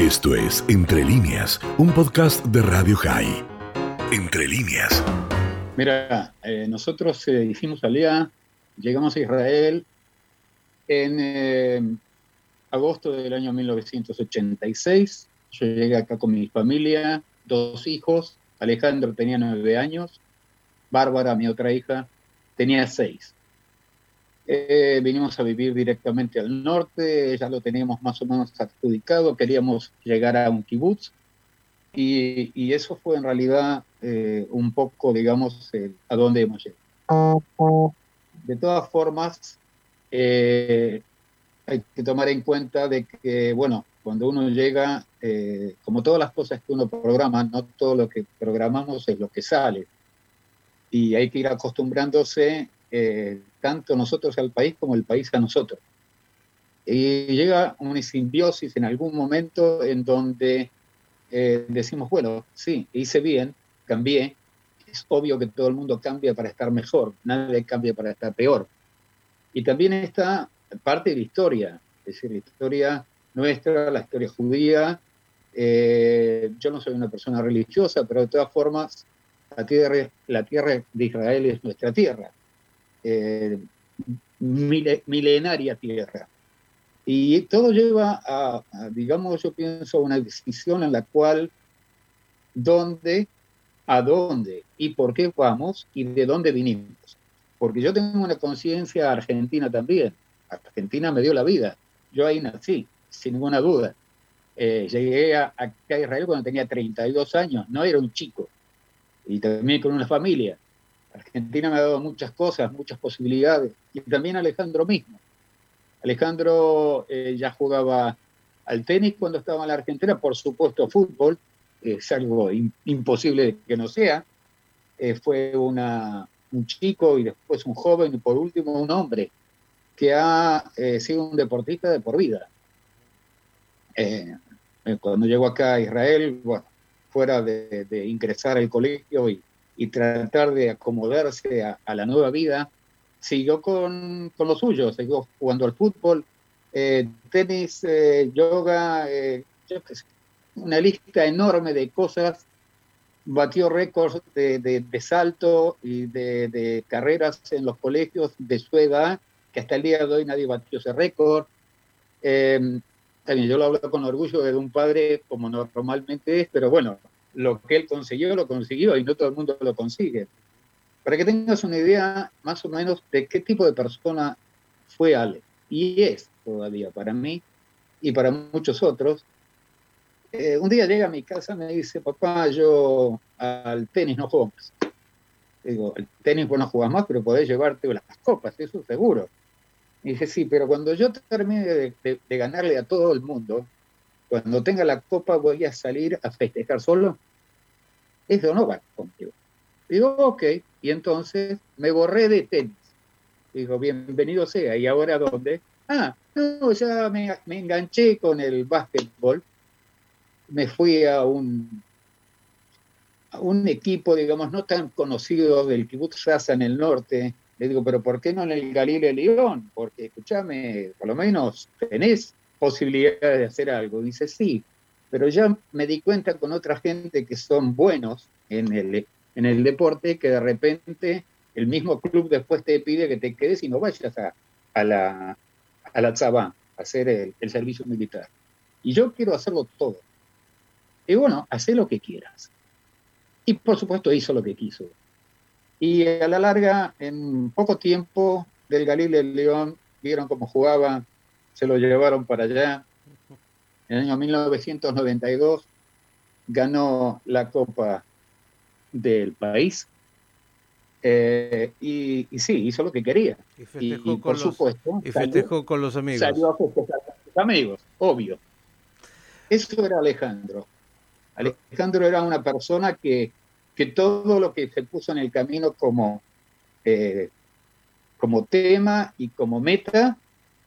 Esto es Entre líneas, un podcast de Radio High. Entre líneas. Mira, eh, nosotros eh, hicimos alía, llegamos a Israel en eh, agosto del año 1986. Yo llegué acá con mi familia, dos hijos. Alejandro tenía nueve años, Bárbara, mi otra hija, tenía seis. Eh, vinimos a vivir directamente al norte, ya lo teníamos más o menos adjudicado, queríamos llegar a un kibutz y, eso fue en realidad eh, un poco, digamos, a dónde hemos llegado. De todas formas, eh, hay que tomar en cuenta de que, bueno, cuando uno llega, como todas las cosas que uno programa, no todo lo que programamos es lo que sale. Y hay que ir acostumbrándose eh, tanto nosotros al país como el país a nosotros. Y llega una simbiosis en algún momento en donde eh, decimos, bueno, sí, hice bien, cambié, es obvio que todo el mundo cambia para estar mejor, nadie cambia para estar peor. Y también está parte de la historia, es decir, la historia nuestra, la historia judía. Eh, yo no soy una persona religiosa, pero de todas formas, la tierra, la tierra de Israel es nuestra tierra eh, milenaria tierra. Y todo lleva a, digamos, yo pienso, una decisión en la cual dónde, a dónde y por qué vamos y de dónde vinimos. Porque yo tengo una conciencia argentina también. Argentina me dio la vida. Yo ahí nací, sin ninguna duda. Eh, llegué a Israel cuando tenía 32 años, no era un chico. Y también con una familia. Argentina me ha dado muchas cosas, muchas posibilidades, y también Alejandro mismo. Alejandro eh, ya jugaba al tenis cuando estaba en la Argentina, por supuesto fútbol, es algo imposible que no sea. Eh, fue un chico y después un joven y por último un hombre que ha eh, sido un deportista de por vida. cuando llegó acá a Israel, bueno, fuera de ingresar al colegio y, y tratar de acomodarse a, la nueva vida, siguió con, con, lo suyo, siguió jugando al fútbol, eh, tenis, eh, yoga, eh, una lista enorme de cosas, batió récords de, de, salto y de, carreras en los colegios de su edad, que hasta el día de hoy nadie batió ese récord. también yo lo hablo con orgullo de un padre como normalmente es, pero bueno, lo que él consiguió, lo consiguió y no todo el mundo lo consigue. Para que tengas una idea más o menos de qué tipo de persona fue Ale, y es todavía para mí y para muchos otros. Eh, un día llega a mi casa y me dice, papá, yo al tenis no juego más. Digo, el tenis vos no jugás más, pero podés llevarte las copas, eso seguro. Y dije, sí, pero cuando yo termine de ganarle a todo el mundo, cuando tenga la copa voy a salir a festejar solo. Eso no va contigo. Digo, ok, y entonces me borré de tenis. Digo, bienvenido sea, ¿y ahora dónde? Ah, no, ya me, enganché con el básquetbol. Me fui a un, a un equipo, digamos, no tan conocido del Kibbutz Raza en el norte. Le digo, pero ¿por qué no en el Galileo León? Porque, escúchame, por lo menos tenés posibilidades de hacer algo. Dice, sí, pero ya me di cuenta con otra gente que son buenos en el, en el deporte, que de repente el mismo club después te pide que te quedes y no vayas a, a la, a la a hacer el, servicio militar. Y yo quiero hacerlo todo. Y bueno, haz lo que quieras. Y por supuesto hizo lo que quiso. Y a la larga, en poco tiempo, del Galileo León, vieron cómo jugaba, se lo llevaron para allá. En el año 1992 ganó la Copa del país. Eh, y, sí, hizo lo que quería. Y festejó, con, los, y festejó con los amigos. Salió a festejar con sus amigos, obvio. Eso era Alejandro. Alejandro era una persona que, que todo lo que se puso en el camino como, eh, como tema y como meta,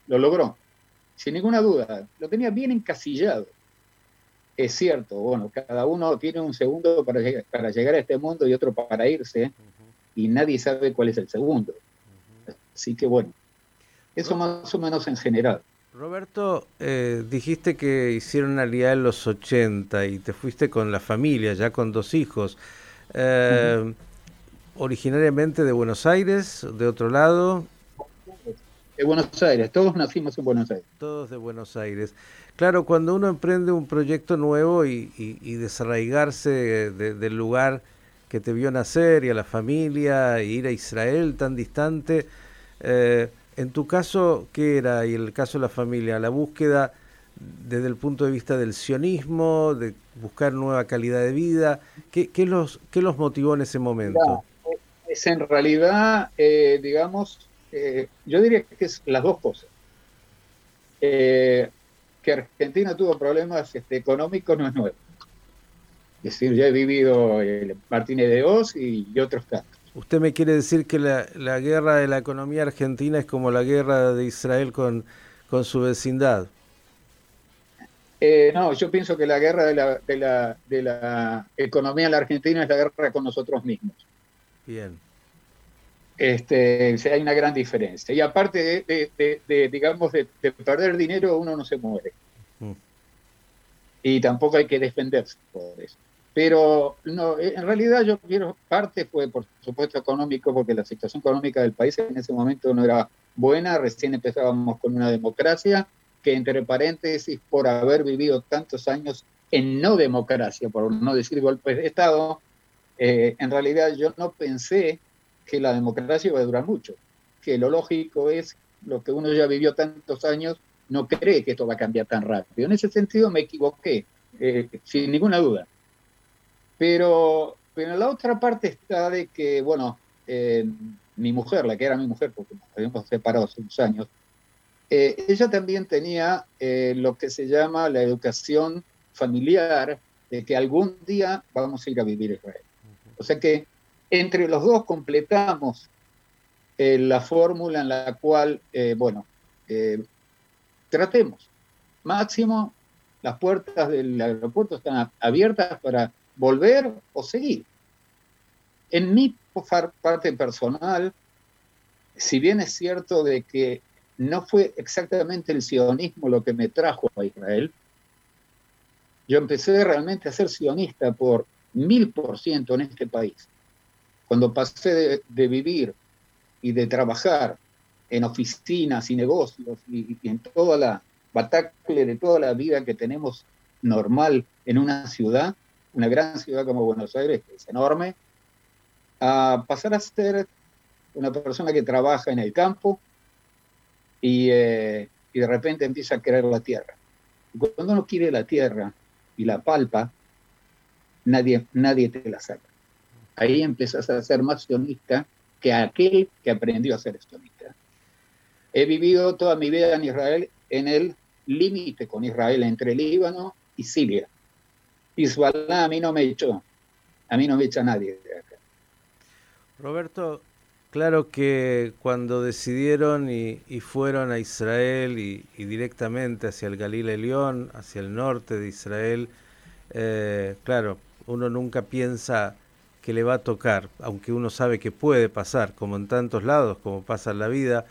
lo logró sin ninguna duda, lo tenía bien encasillado. Es cierto, bueno, cada uno tiene un segundo para, llegar, para llegar a este mundo y otro para irse, y nadie sabe cuál es el segundo. Así que bueno, eso más o menos en general. Roberto, eh, dijiste que hicieron una alianza en los 80 y te fuiste con la familia, ya con dos hijos. Eh, ¿Originariamente de Buenos Aires, de otro lado? De Buenos Aires, todos nacimos en Buenos Aires. Todos de Buenos Aires. Claro, cuando uno emprende un proyecto nuevo y, desarraigarse del lugar que te vio nacer y a la familia, e ir a Israel tan distante, eh, en tu caso, ¿qué era? Y en el caso de la familia, la búsqueda desde el punto de vista del sionismo, de buscar nueva calidad de vida, ¿qué, los, qué los motivó en ese momento? es en realidad, eh, digamos, eh, yo diría que es las dos cosas. Eh, que Argentina tuvo problemas este, económicos no es nuevo. Es decir, ya he vivido el Martínez de Oz y, otros casos. ¿Usted me quiere decir que la, la, guerra de la economía argentina es como la guerra de Israel con, con su vecindad? Eh, no, yo pienso que la guerra de la, de, la, de la economía en la Argentina es la guerra con nosotros mismos. Bien. Este, hay una gran diferencia. Y aparte de, digamos, de, perder dinero, uno no se muere. Mm. Y tampoco hay que defenderse por eso. Pero no, en realidad yo quiero, parte fue por supuesto económico, porque la situación económica del país en ese momento no era buena, recién empezábamos con una democracia, que entre paréntesis, por haber vivido tantos años en no democracia, por no decir golpes de Estado, eh, en realidad yo no pensé que la democracia va a durar mucho, que lo lógico es lo que uno ya vivió tantos años, no cree que esto va a cambiar tan rápido. En ese sentido me equivoqué, eh, sin ninguna duda. Pero, pero la otra parte está de que, bueno, eh, mi mujer, la que era mi mujer, porque nos habíamos separado hace unos años, eh, ella también tenía lo que se llama la educación familiar, de que algún día vamos a ir a vivir a Israel. O sea que entre los dos completamos eh, la fórmula en la cual, eh, bueno, eh, tratemos. Máximo, las puertas del aeropuerto están abiertas para volver o seguir. En mi parte personal, si bien es cierto de que no fue exactamente el sionismo lo que me trajo a Israel, yo empecé realmente a ser sionista por mil por ciento en este país. Cuando pasé de, vivir y de trabajar en oficinas y negocios y, en toda la batacle de toda la vida que tenemos normal en una ciudad, una gran ciudad como Buenos Aires, que es enorme, a pasar a ser una persona que trabaja en el campo y, eh, de repente empieza a querer la tierra. Cuando uno quiere la tierra y la palpa, nadie, nadie te la saca ahí empiezas a ser más sionista que aquel que aprendió a ser sionista. He vivido toda mi vida en Israel en el límite con Israel entre Líbano y Siria. Hezbollah a mí no me echó, a mí no me echa nadie de acá. Roberto, claro que cuando decidieron y, fueron a Israel y, directamente hacia el Galileo León, hacia el norte de Israel, eh, claro, uno nunca piensa que le va a tocar, aunque uno sabe que puede pasar, como en tantos lados, como pasa en la vida,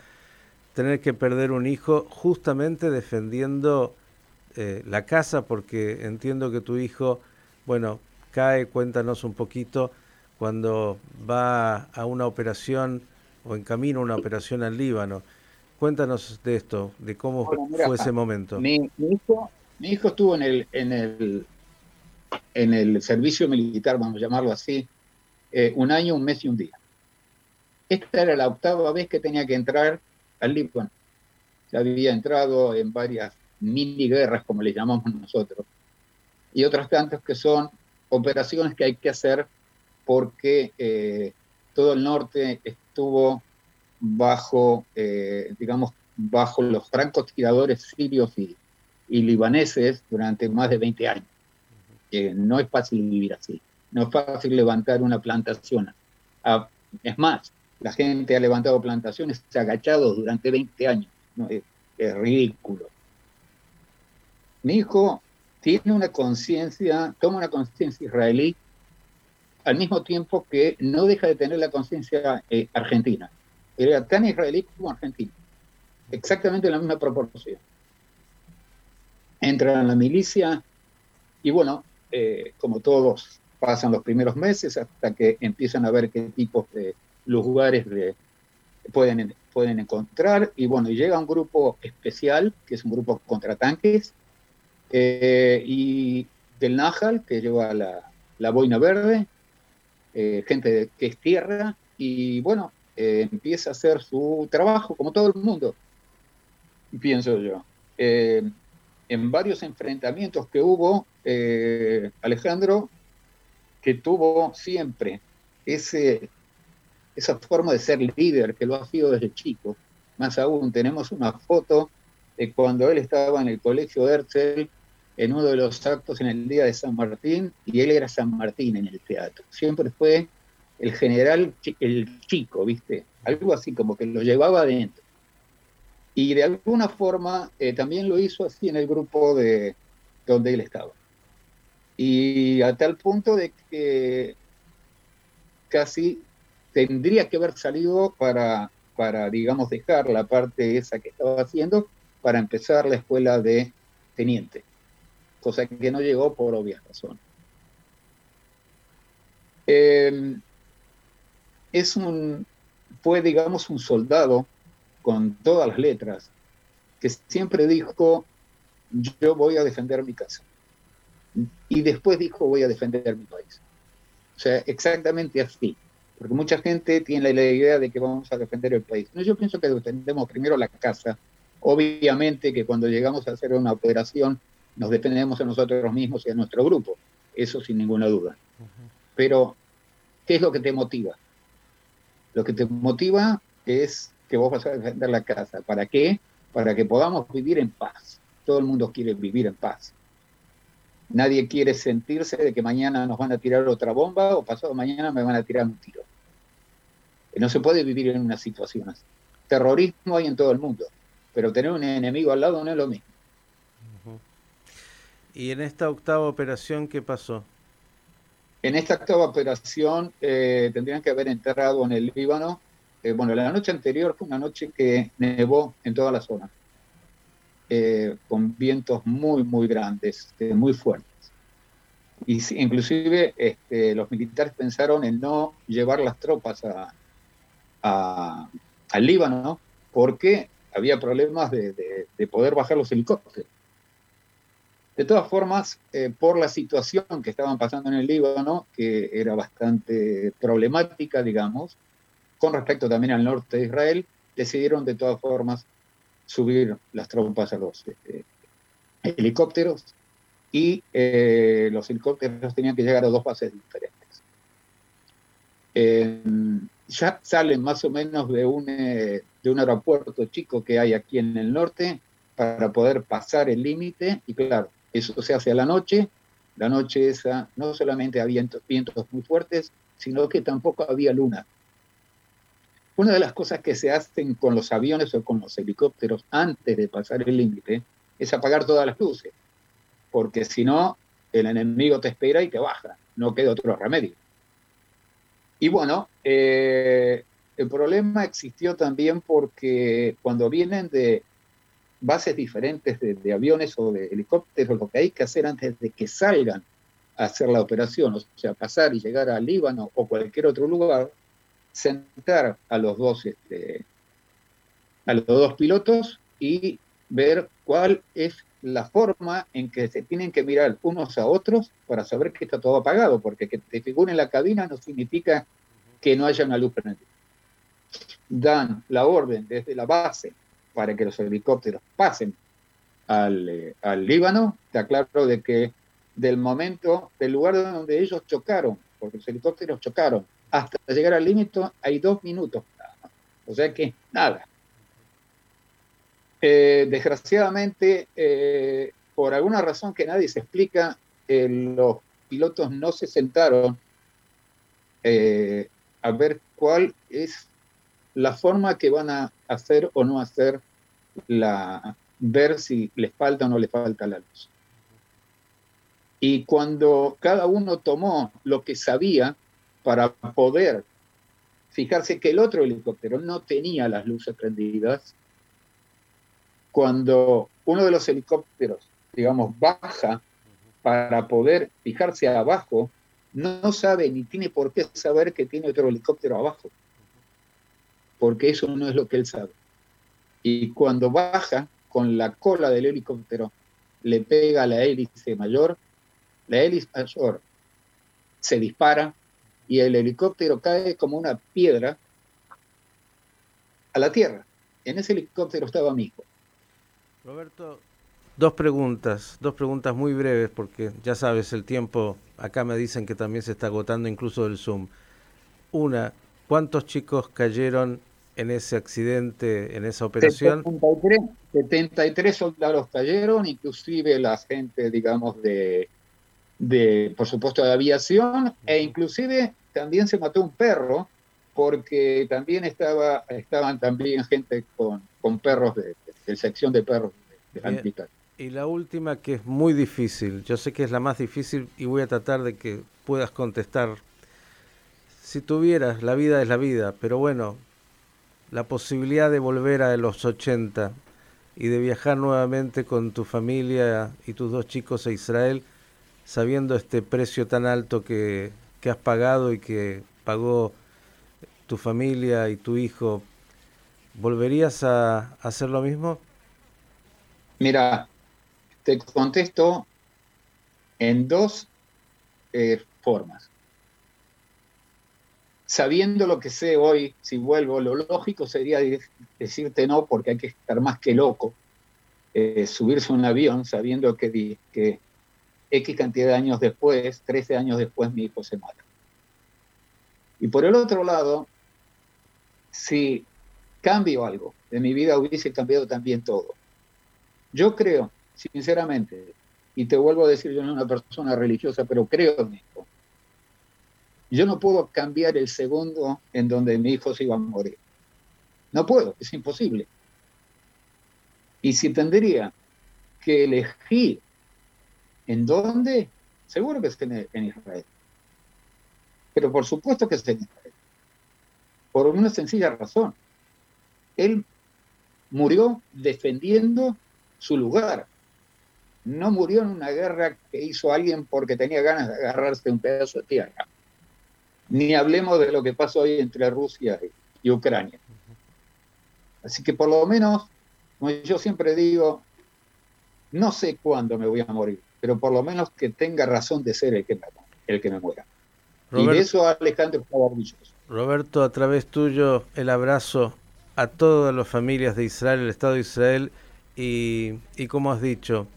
tener que perder un hijo justamente defendiendo eh, la casa, porque entiendo que tu hijo, bueno, cae, cuéntanos un poquito, cuando va a una operación o en camino a una operación al Líbano. Cuéntanos de esto, de cómo fue ese momento. Mi, hijo, mi hijo estuvo en el, en el en el servicio militar, vamos a llamarlo así, eh, un año, un mes y un día. Esta era la octava vez que tenía que entrar al Líbano. Ya había entrado en varias mini guerras, como le llamamos nosotros, y otras tantas que son operaciones que hay que hacer porque eh, todo el norte estuvo bajo, eh, digamos, bajo los francotiradores sirios y, libaneses durante más de 20 años. no es fácil vivir así. No es fácil levantar una plantación. Ah, es más, la gente ha levantado plantaciones agachados durante 20 años. Es, ridículo. Mi hijo tiene una conciencia, toma una conciencia israelí al mismo tiempo que no deja de tener la conciencia eh, argentina. Era tan israelí como argentino. Exactamente en la misma proporción. entran a la milicia y bueno, eh, como todos, pasan los primeros meses hasta que empiezan a ver qué tipos de lugares de, pueden, pueden encontrar. Y bueno, llega un grupo especial, que es un grupo contratanques, eh, y del Najal, que lleva la, la boina verde, eh, gente que es tierra, y bueno, eh, empieza a hacer su trabajo como todo el mundo, pienso yo. en varios enfrentamientos que hubo, Alejandro, que tuvo siempre ese esa forma de ser líder que lo ha sido desde chico. Más aún, tenemos una foto de cuando él estaba en el colegio Herzl en uno de los actos en el día de San Martín y él era San Martín en el teatro. Siempre fue el general, el chico, ¿viste? Algo así como que lo llevaba adentro. Y de alguna forma eh, también lo hizo así en el grupo de donde él estaba. Y a tal punto de que casi tendría que haber salido para, para, digamos, dejar la parte esa que estaba haciendo para empezar la escuela de teniente, cosa que no llegó por obvias razones. Em, es un, fue, digamos, un soldado con todas las letras que siempre dijo, yo voy a defender mi casa. Y después dijo, voy a defender mi país. O sea, exactamente así. Porque mucha gente tiene la idea de que vamos a defender el país. No, yo pienso que defendemos primero la casa. Obviamente que cuando llegamos a hacer una operación nos defendemos a nosotros mismos y a nuestro grupo. Eso sin ninguna duda. Pero, ¿qué es lo que te motiva? Lo que te motiva es que vos vas a defender la casa. ¿Para qué? Para que podamos vivir en paz. Todo el mundo quiere vivir en paz. Nadie quiere sentirse de que mañana nos van a tirar otra bomba o pasado mañana me van a tirar un tiro. No se puede vivir en una situación así. Terrorismo hay en todo el mundo, pero tener un enemigo al lado no es lo mismo. ¿Y en esta octava operación qué pasó? En esta octava operación eh, tendrían que haber enterrado en el Líbano. Eh, bueno, la noche anterior fue una noche que nevó en toda la zona. Eh, con vientos muy, muy grandes, este, muy fuertes. Y inclusive este, los militares pensaron en no llevar las tropas a, al Líbano porque había problemas de, poder bajar los helicópteros. De todas formas, eh, por la situación que estaban pasando en el Líbano, que era bastante problemática, digamos, con respecto también al norte de Israel, decidieron de todas formas subir las tropas a los este, helicópteros y eh, los helicópteros tenían que llegar a dos bases diferentes. ya salen más o menos de un, eh, de un aeropuerto chico que hay aquí en el norte para poder pasar el límite y claro, eso se hace a la noche. La noche esa no solamente había vientos muy fuertes, sino que tampoco había luna. Una de las cosas que se hacen con los aviones o con los helicópteros antes de pasar el límite es apagar todas las luces, porque si no, el enemigo te espera y te baja, no queda otro remedio. Y bueno, eh, el problema existió también porque cuando vienen de bases diferentes de, aviones o de helicópteros, lo que hay que hacer antes de que salgan a hacer la operación, o sea, pasar y llegar al Líbano o cualquier otro lugar, sentar a los dos, este, a los dos pilotos y ver cuál es la forma en que se tienen que mirar unos a otros para saber que está todo apagado, porque que te figure en la cabina no significa que no haya una luz prendida. Dan la orden desde la base para que los helicópteros pasen al, eh, al Líbano, te aclaro de que del momento, del lugar donde ellos chocaron, porque los helicópteros chocaron, hasta llegar al límite hay dos minutos. O sea que nada. Eh, desgraciadamente, eh, por alguna razón que nadie se explica, eh, los pilotos no se sentaron a ver cuál es la forma que van a hacer o no hacer la ver si les falta o no les falta la luz. Y cuando cada uno tomó lo que sabía, para poder fijarse que el otro helicóptero no tenía las luces prendidas. Cuando uno de los helicópteros digamos, baja para poder fijarse abajo, no sabe ni tiene por qué saber que tiene otro helicóptero abajo, porque eso no es lo que él sabe. Y cuando baja con la cola del helicóptero, le pega a la hélice mayor, la hélice mayor se dispara y el helicóptero cae como una piedra a la tierra. En ese helicóptero estaba mi hijo. Roberto, dos preguntas, dos preguntas muy breves, porque ya sabes, el tiempo, acá me dicen que también se está agotando incluso el Zoom. Una, ¿cuántos chicos cayeron en ese accidente, en esa operación? 73, soldados cayeron, inclusive la gente, digamos, de, de, por supuesto, de aviación, e inclusive también se mató un perro, porque también estaba, estaban también gente con, con perros de, de, sección de perros de, de Y la última que es muy difícil, yo sé que es la más difícil y voy a tratar de que puedas contestar. Si tuvieras, la vida es la vida, pero bueno, la posibilidad de volver a los 80 y de viajar nuevamente con tu familia y tus dos chicos a Israel, sabiendo este precio tan alto que, que has pagado y que pagó tu familia y tu hijo, ¿volverías a, hacer lo mismo? Mira, te contesto en dos eh, formas sabiendo lo que sé hoy, si vuelvo, lo lógico sería decirte no porque hay que estar más que loco, eh, subirse a un avión sabiendo que, que X cantidad de años después, 13 años después, mi hijo se mata. Y por el otro lado, si cambio algo de mi vida, hubiese cambiado también todo. Yo creo, sinceramente, y te vuelvo a decir, yo no soy una persona religiosa, pero creo en esto, yo no puedo cambiar el segundo en donde mi hijo se iba a morir. No puedo, es imposible. Y si tendría que elegir en dónde, seguro que es en, Israel. Pero por supuesto que es en Israel. Por una sencilla razón. Él murió defendiendo su lugar. No murió en una guerra que hizo alguien porque tenía ganas de agarrarse un pedazo de tierra. Ni hablemos de lo que pasó hoy entre Rusia y Ucrania. Así que por lo menos, como yo siempre digo, no sé cuándo me voy a morir, pero por lo menos que tenga razón de ser el que me, el que me muera. y de eso Alejandro está orgulloso. Roberto, a través tuyo, el abrazo a todas las familias de Israel, el Estado de Israel, y, y como has dicho,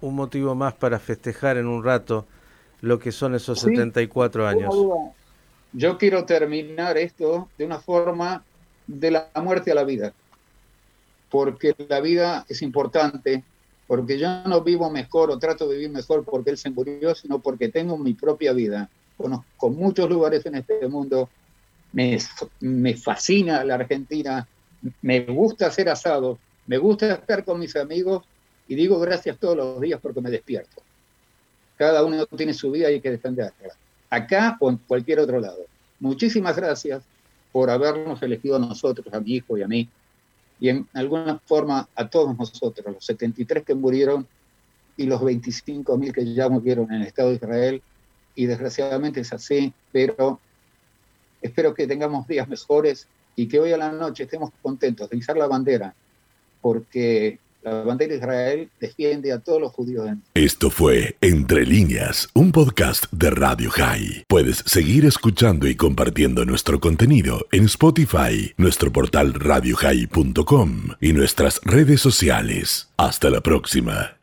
un motivo más para festejar en un rato lo que son esos 74 años. Yo quiero terminar esto de una forma de la muerte a la vida, porque la vida es importante, porque yo no vivo mejor o trato de vivir mejor porque él se murió, sino porque tengo mi propia vida. Conozco muchos lugares en este mundo, me, fascina la Argentina, me gusta hacer asado, me gusta estar con mis amigos y digo gracias todos los días porque me despierto. Cada uno tiene su vida y hay que defenderla. Acá o en cualquier otro lado. Muchísimas gracias por habernos elegido a nosotros, a mi hijo y a mí, y en alguna forma a todos nosotros, los 73 que murieron y los 25 mil que ya murieron en el Estado de Israel, y desgraciadamente es así, pero espero que tengamos días mejores y que hoy a la noche estemos contentos de izar la bandera, porque la bandera de Israel defiende a todos los judíos. Esto fue Entre líneas, un podcast de Radio High. Puedes seguir escuchando y compartiendo nuestro contenido en Spotify, nuestro portal radiohigh.com y nuestras redes sociales. Hasta la próxima.